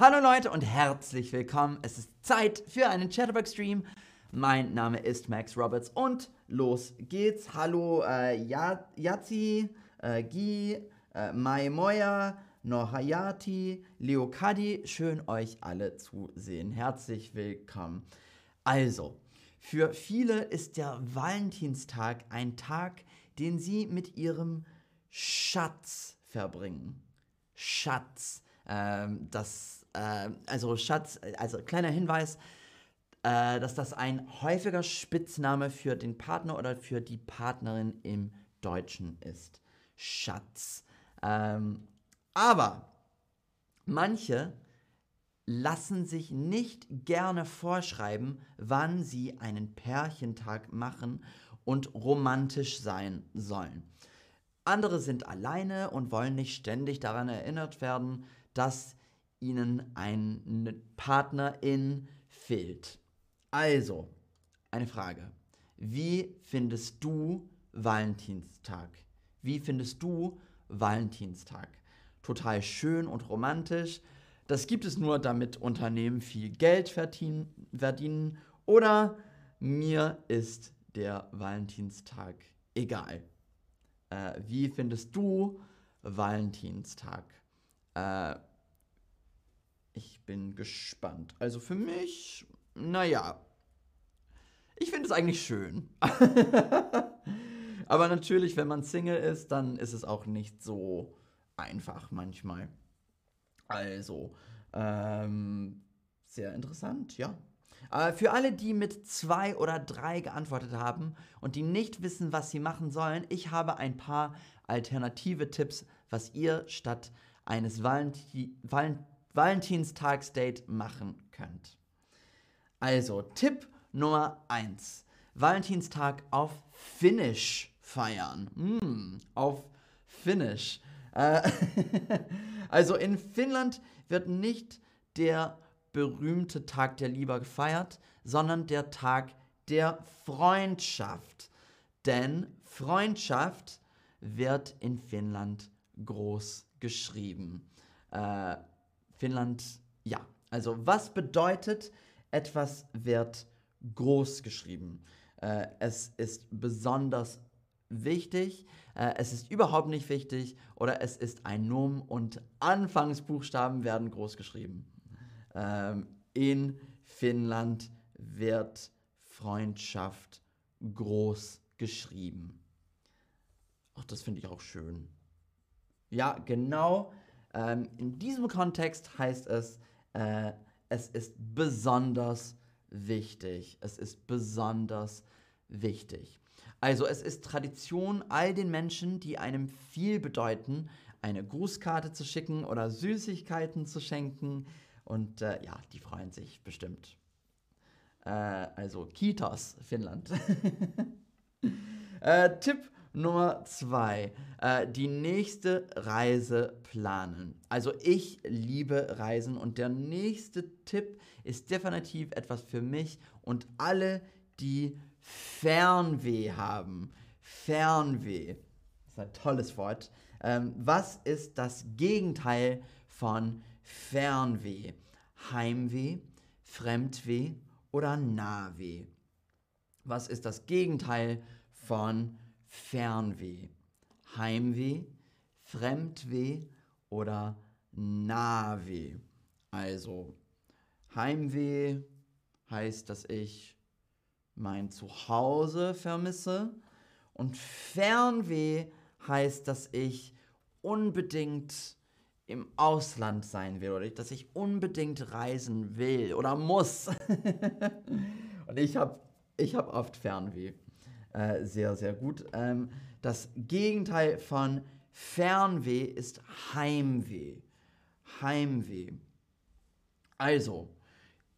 Hallo Leute und herzlich willkommen. Es ist Zeit für einen Chatterbox-Stream. Mein Name ist Max Roberts und los geht's. Hallo äh, Yazi, äh, Gi, äh, Mai Moya, Nohayati, Leokadi. Schön euch alle zu sehen. Herzlich willkommen. Also, für viele ist der Valentinstag ein Tag, den sie mit ihrem Schatz verbringen. Schatz. Ähm, das, äh, also Schatz, also kleiner Hinweis, äh, dass das ein häufiger Spitzname für den Partner oder für die Partnerin im Deutschen ist. Schatz. Ähm, aber manche lassen sich nicht gerne vorschreiben, wann sie einen Pärchentag machen und romantisch sein sollen. Andere sind alleine und wollen nicht ständig daran erinnert werden, dass ihnen ein Partnerin fehlt. Also, eine Frage. Wie findest du Valentinstag? Wie findest du Valentinstag? Total schön und romantisch. Das gibt es nur, damit Unternehmen viel Geld verdienen. Oder mir ist der Valentinstag egal. Äh, wie findest du Valentinstag? Äh, ich bin gespannt. Also für mich, naja, ich finde es eigentlich schön. Aber natürlich, wenn man Single ist, dann ist es auch nicht so einfach manchmal. Also, ähm, sehr interessant, ja. Äh, für alle, die mit zwei oder drei geantwortet haben und die nicht wissen, was sie machen sollen, ich habe ein paar alternative Tipps, was ihr statt eines Valenti Val Valentinstagsdate machen könnt. Also, Tipp Nummer 1. Valentinstag auf Finnish feiern. Mm, auf Finnish. Äh, also in Finnland wird nicht der berühmte Tag der Liebe gefeiert, sondern der Tag der Freundschaft. Denn Freundschaft wird in Finnland groß geschrieben. Äh, Finnland, ja. Also was bedeutet, etwas wird groß geschrieben? Äh, es ist besonders wichtig, äh, es ist überhaupt nicht wichtig oder es ist ein Nomen und Anfangsbuchstaben werden groß geschrieben. Ähm, in Finnland wird Freundschaft groß geschrieben. Ach, das finde ich auch schön. Ja, genau. Ähm, in diesem Kontext heißt es, äh, es ist besonders wichtig. Es ist besonders wichtig. Also es ist Tradition, all den Menschen, die einem viel bedeuten, eine Grußkarte zu schicken oder Süßigkeiten zu schenken. Und äh, ja, die freuen sich bestimmt. Äh, also Kitas, Finnland. äh, Tipp Nummer zwei, äh, die nächste Reise planen. Also ich liebe Reisen und der nächste Tipp ist definitiv etwas für mich und alle, die Fernweh haben. Fernweh. Das ist ein tolles Wort. Ähm, was ist das Gegenteil von Fernweh? Heimweh, Fremdweh oder Nahweh? Was ist das Gegenteil von Fernweh? Heimweh, Fremdweh oder Nahweh? Also, Heimweh heißt, dass ich mein Zuhause vermisse. Und Fernweh heißt, dass ich unbedingt im Ausland sein will oder dass ich unbedingt reisen will oder muss. Und ich habe ich hab oft Fernweh. Äh, sehr, sehr gut. Ähm, das Gegenteil von Fernweh ist Heimweh. Heimweh. Also,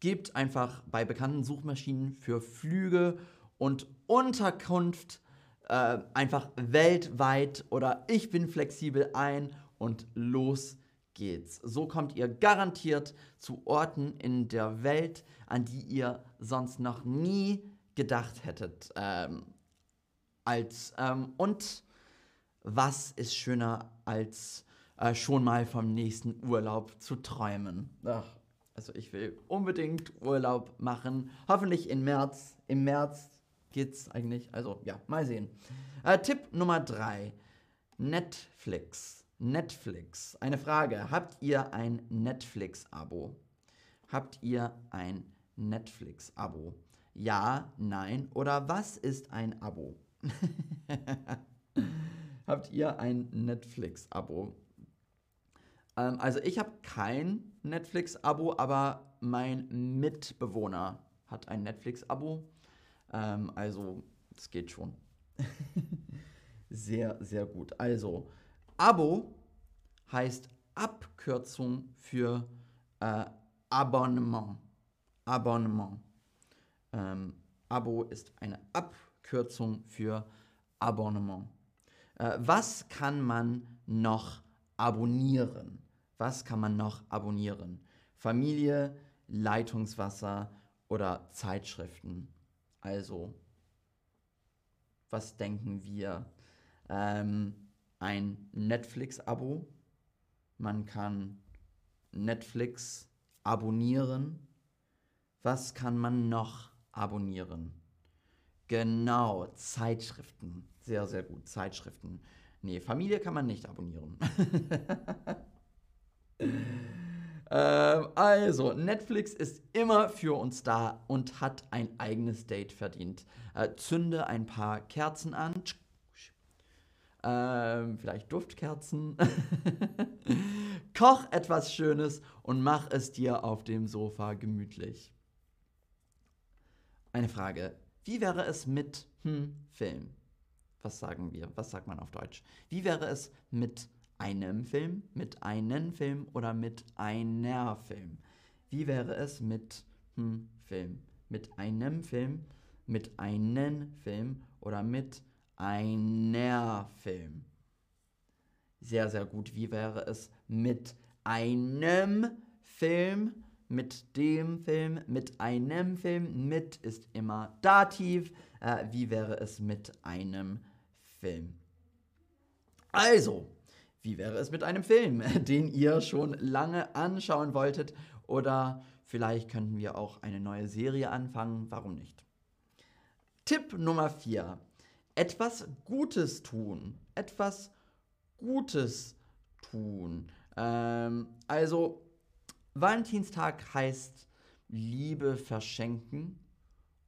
Gebt einfach bei bekannten Suchmaschinen für Flüge und Unterkunft äh, einfach weltweit oder ich bin flexibel ein und los geht's. So kommt ihr garantiert zu Orten in der Welt, an die ihr sonst noch nie gedacht hättet. Ähm, als, ähm, und was ist schöner als äh, schon mal vom nächsten Urlaub zu träumen. Ach, also ich will unbedingt Urlaub machen. Hoffentlich im März. Im März geht's eigentlich. Also ja, mal sehen. Äh, Tipp Nummer drei. Netflix. Netflix. Eine Frage. Habt ihr ein Netflix-Abo? Habt ihr ein Netflix-Abo? Ja, nein oder was ist ein Abo? Habt ihr ein Netflix-Abo? Ähm, also ich habe kein Netflix-Abo, aber mein Mitbewohner hat ein Netflix-Abo. Ähm, also es geht schon. sehr, sehr gut. Also Abo heißt Abkürzung für äh, Abonnement. Abonnement. Ähm, Abo ist eine Abkürzung für Abonnement. Äh, was kann man noch abonnieren? Was kann man noch abonnieren? Familie, Leitungswasser oder Zeitschriften. Also, was denken wir? Ähm, ein Netflix-Abo. Man kann Netflix abonnieren. Was kann man noch abonnieren? Genau, Zeitschriften. Sehr, sehr gut, Zeitschriften. Nee, Familie kann man nicht abonnieren. ähm, also, Netflix ist immer für uns da und hat ein eigenes Date verdient. Äh, zünde ein paar Kerzen an. Ähm, vielleicht Duftkerzen. Koch etwas Schönes und mach es dir auf dem Sofa gemütlich. Eine Frage. Wie wäre es mit hm, Film? Was sagen wir? Was sagt man auf Deutsch? Wie wäre es mit einem Film, mit einem Film oder mit einer Film? Wie wäre es mit hm, Film? Mit einem Film, mit einem Film oder mit einer Film? Sehr, sehr gut. Wie wäre es mit einem Film? Mit dem Film, mit einem Film, mit ist immer Dativ. Äh, wie wäre es mit einem Film? Also, wie wäre es mit einem Film, den ihr schon lange anschauen wolltet? Oder vielleicht könnten wir auch eine neue Serie anfangen. Warum nicht? Tipp Nummer 4. Etwas Gutes tun. Etwas Gutes tun. Ähm, also, Valentinstag heißt Liebe verschenken.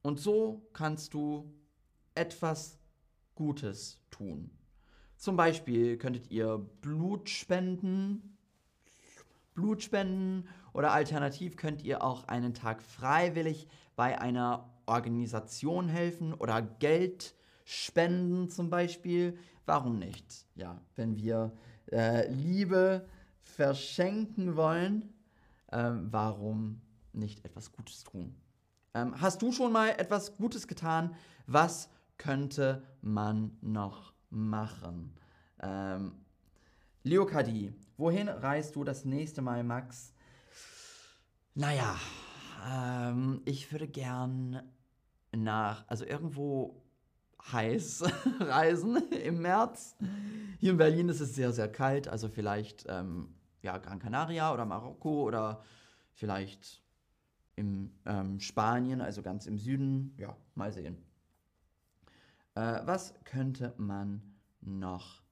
Und so kannst du etwas Gutes tun. Zum Beispiel könntet ihr Blut spenden, Blut spenden oder alternativ könnt ihr auch einen Tag freiwillig bei einer Organisation helfen oder Geld spenden zum Beispiel. Warum nicht? Ja, wenn wir äh, Liebe verschenken wollen, ähm, warum nicht etwas Gutes tun? Ähm, hast du schon mal etwas Gutes getan? Was könnte man noch machen? Ähm, Leokadie, wohin reist du das nächste Mal, Max? Naja, ähm, ich würde gern nach, also irgendwo heiß reisen im März. Hier in Berlin ist es sehr, sehr kalt, also vielleicht ähm, ja, Gran Canaria oder Marokko oder vielleicht im ähm, Spanien, also ganz im Süden. Ja, mal sehen. Äh, was könnte man noch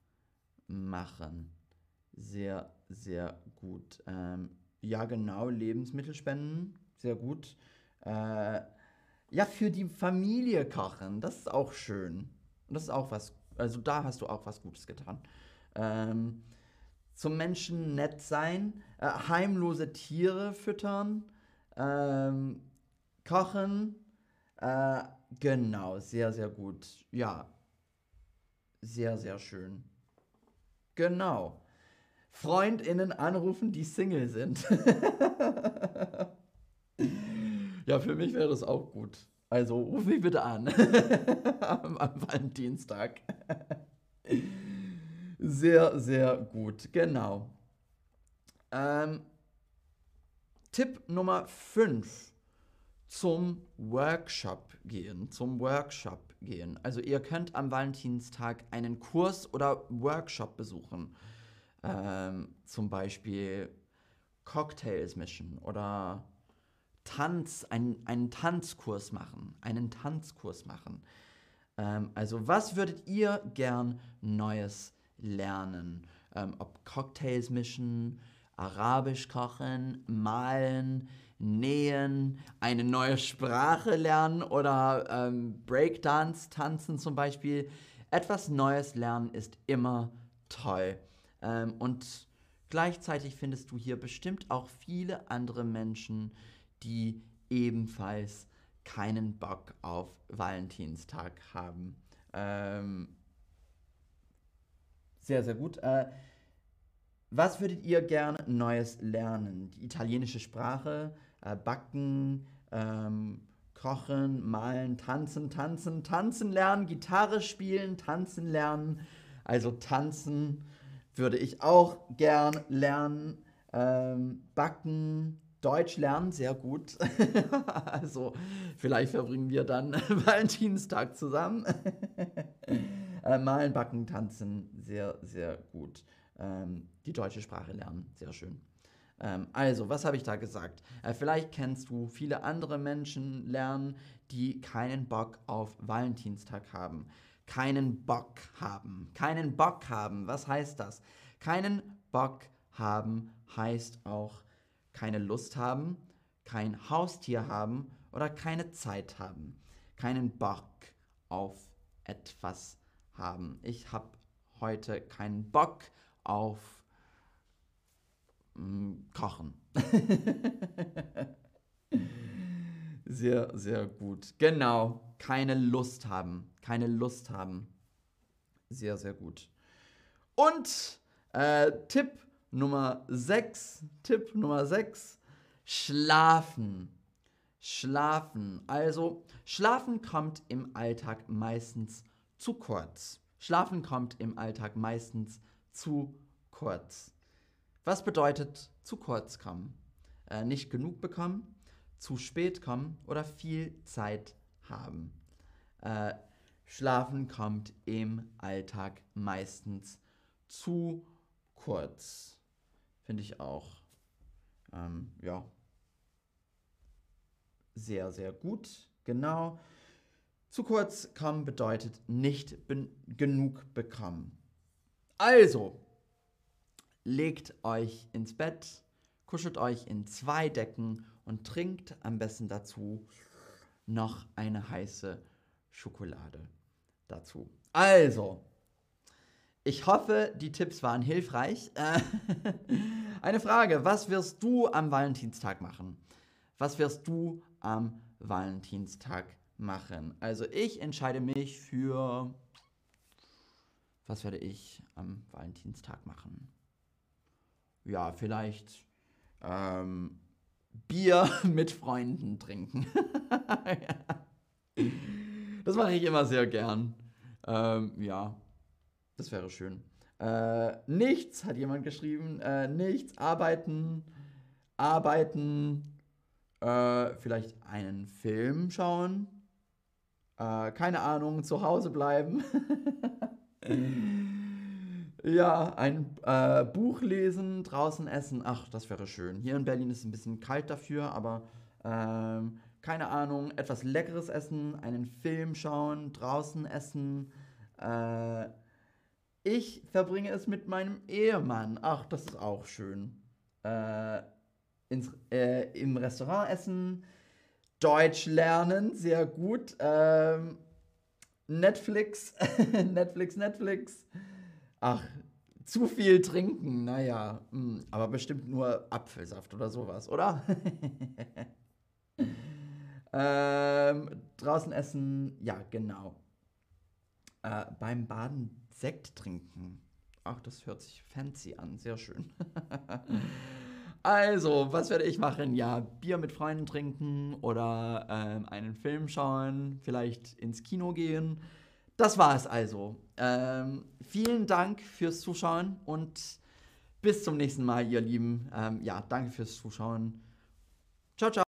machen? Sehr, sehr gut. Ähm, ja, genau, Lebensmittelspenden, sehr gut. Äh, ja, für die Familie kochen, das ist auch schön. Und das ist auch was, also da hast du auch was Gutes getan. Ähm, zum Menschen nett sein, äh, heimlose Tiere füttern, ähm, kochen, äh, genau, sehr, sehr gut. Ja, sehr, sehr schön. Genau. Freundinnen anrufen, die Single sind. ja, für mich wäre das auch gut. Also ruf mich bitte an. am, am Valentinstag. sehr, sehr gut. Genau. Ähm, Tipp Nummer 5 zum Workshop gehen, zum Workshop gehen. Also ihr könnt am Valentinstag einen Kurs oder Workshop besuchen. ähm, zum Beispiel Cocktails mischen oder Tanz, ein, einen Tanzkurs machen, einen Tanzkurs machen. Ähm, also was würdet ihr gern Neues lernen? Ähm, ob Cocktails mischen, Arabisch kochen, malen, nähen, eine neue Sprache lernen oder ähm, Breakdance tanzen zum Beispiel. Etwas Neues lernen ist immer toll. Ähm, und gleichzeitig findest du hier bestimmt auch viele andere Menschen, die ebenfalls keinen Bock auf Valentinstag haben. Ähm, sehr, sehr gut. Äh, was würdet ihr gerne Neues lernen? Die italienische Sprache, äh, Backen, ähm, Kochen, Malen, Tanzen, Tanzen, Tanzen lernen, Gitarre spielen, Tanzen lernen. Also tanzen würde ich auch gern lernen. Ähm, backen, Deutsch lernen, sehr gut. also vielleicht verbringen wir dann Valentinstag zusammen. äh, malen, backen, tanzen, sehr, sehr gut. Ähm, die deutsche Sprache lernen, sehr schön. Ähm, also, was habe ich da gesagt? Äh, vielleicht kennst du viele andere Menschen lernen, die keinen Bock auf Valentinstag haben. Keinen Bock haben. Keinen Bock haben. Was heißt das? Keinen Bock haben heißt auch keine Lust haben, kein Haustier haben oder keine Zeit haben. Keinen Bock auf etwas haben. Ich habe heute keinen Bock auf mh, Kochen. sehr, sehr gut. Genau. Keine Lust haben. Keine Lust haben. Sehr, sehr gut. Und äh, Tipp Nummer 6, Tipp Nummer 6, schlafen. Schlafen. Also, schlafen kommt im Alltag meistens zu kurz. Schlafen kommt im Alltag meistens zu kurz. Was bedeutet zu kurz kommen? Äh, nicht genug bekommen, zu spät kommen oder viel Zeit haben. Äh, schlafen kommt im Alltag meistens zu kurz. Finde ich auch. Ähm, ja. Sehr, sehr gut. Genau. Zu kurz kommen bedeutet nicht genug bekommen. Also, legt euch ins Bett, kuschelt euch in zwei Decken und trinkt am besten dazu noch eine heiße Schokolade dazu. Also, ich hoffe, die Tipps waren hilfreich. Äh, eine Frage, was wirst du am Valentinstag machen? Was wirst du am Valentinstag machen? Also ich entscheide mich für... Was werde ich am Valentinstag machen? Ja, vielleicht ähm, Bier mit Freunden trinken. das mache ich immer sehr gern. Ähm, ja, das wäre schön. Äh, nichts, hat jemand geschrieben. Äh, nichts, arbeiten, arbeiten, äh, vielleicht einen Film schauen. Äh, keine Ahnung, zu Hause bleiben. ja, ein äh, Buch lesen, draußen essen. Ach, das wäre schön. Hier in Berlin ist es ein bisschen kalt dafür, aber ähm, keine Ahnung, etwas Leckeres essen, einen Film schauen, draußen essen. Äh, ich verbringe es mit meinem Ehemann. Ach, das ist auch schön. Äh, ins, äh, Im Restaurant essen, Deutsch lernen, sehr gut. Ähm, Netflix, Netflix, Netflix. Ach, zu viel trinken, naja. Mh, hm, aber bestimmt nur Apfelsaft oder sowas, oder? ähm, draußen essen, ja, genau. Äh, beim Baden Sekt trinken. Ach, das hört sich fancy an. Sehr schön. also, was werde ich machen? Ja, Bier mit Freunden trinken oder ähm, einen Film schauen, vielleicht ins Kino gehen. Das war es also. Ähm, vielen Dank fürs Zuschauen und bis zum nächsten Mal, ihr Lieben. Ähm, ja, danke fürs Zuschauen. Ciao, ciao.